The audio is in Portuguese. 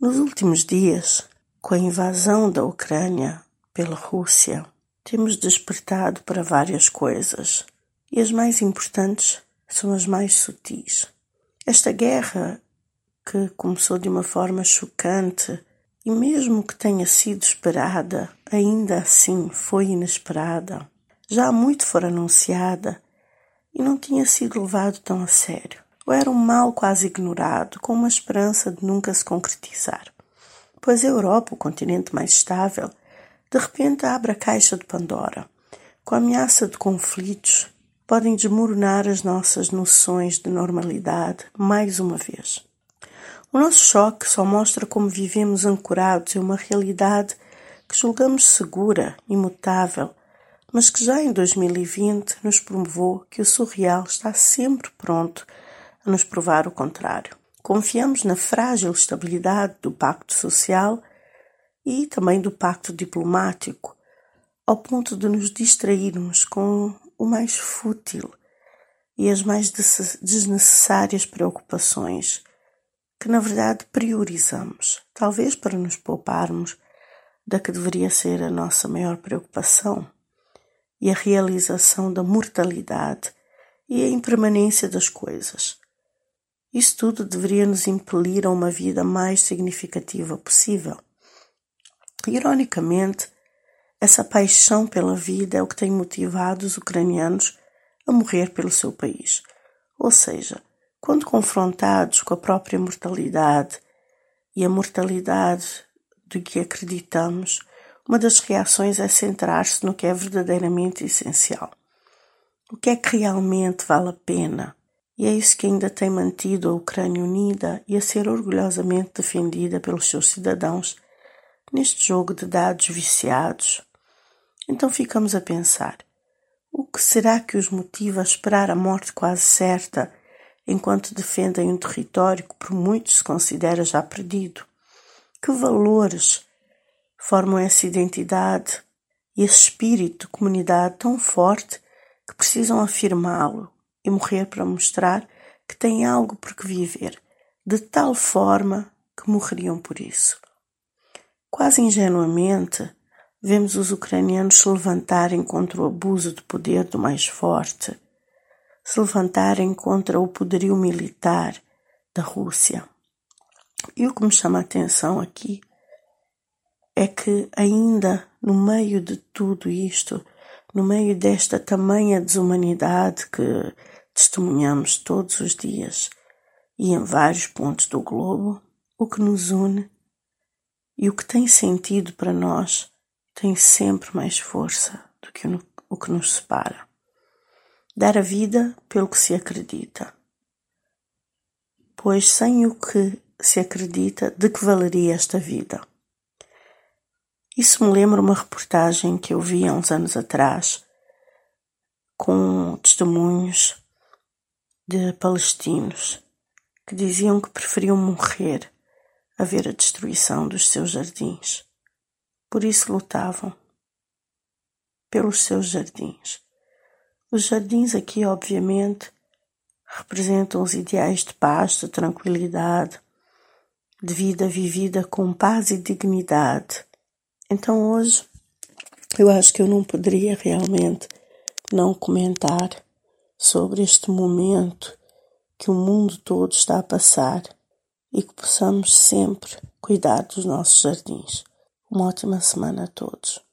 Nos últimos dias, com a invasão da Ucrânia pela Rússia, temos despertado para várias coisas. E as mais importantes são as mais sutis. Esta guerra, que começou de uma forma chocante e, mesmo que tenha sido esperada, ainda assim foi inesperada, já há muito fora anunciada e não tinha sido levado tão a sério ou era um mal quase ignorado, com uma esperança de nunca se concretizar. Pois a Europa, o continente mais estável, de repente abre a caixa de Pandora. Com a ameaça de conflitos, podem desmoronar as nossas noções de normalidade mais uma vez. O nosso choque só mostra como vivemos ancorados em uma realidade que julgamos segura, imutável, mas que já em 2020 nos provou que o surreal está sempre pronto nos provar o contrário. Confiamos na frágil estabilidade do pacto social e também do pacto diplomático, ao ponto de nos distrairmos com o mais fútil e as mais desnecessárias preocupações, que na verdade priorizamos, talvez para nos pouparmos da que deveria ser a nossa maior preocupação e a realização da mortalidade e a impermanência das coisas. Isso tudo deveria nos impelir a uma vida mais significativa possível. Ironicamente, essa paixão pela vida é o que tem motivado os ucranianos a morrer pelo seu país. Ou seja, quando confrontados com a própria mortalidade e a mortalidade do que acreditamos, uma das reações é centrar-se no que é verdadeiramente essencial. O que é que realmente vale a pena? E é isso que ainda tem mantido a Ucrânia unida e a ser orgulhosamente defendida pelos seus cidadãos neste jogo de dados viciados. Então ficamos a pensar: o que será que os motiva a esperar a morte quase certa enquanto defendem um território que por muitos se considera já perdido? Que valores formam essa identidade e esse espírito de comunidade tão forte que precisam afirmá-lo e morrer para mostrar que têm algo por que viver, de tal forma que morreriam por isso. Quase ingenuamente, vemos os ucranianos se levantarem contra o abuso de poder do mais forte, se levantarem contra o poderio militar da Rússia. E o que me chama a atenção aqui é que, ainda no meio de tudo isto, no meio desta tamanha desumanidade que testemunhamos todos os dias e em vários pontos do globo, o que nos une e o que tem sentido para nós tem sempre mais força do que o que nos separa. Dar a vida pelo que se acredita. Pois sem o que se acredita, de que valeria esta vida? Isso me lembra uma reportagem que eu vi há uns anos atrás com testemunhos de palestinos que diziam que preferiam morrer a ver a destruição dos seus jardins. Por isso lutavam pelos seus jardins. Os jardins aqui, obviamente, representam os ideais de paz, de tranquilidade, de vida vivida com paz e dignidade. Então hoje eu acho que eu não poderia realmente não comentar sobre este momento que o mundo todo está a passar e que possamos sempre cuidar dos nossos jardins. Uma ótima semana a todos.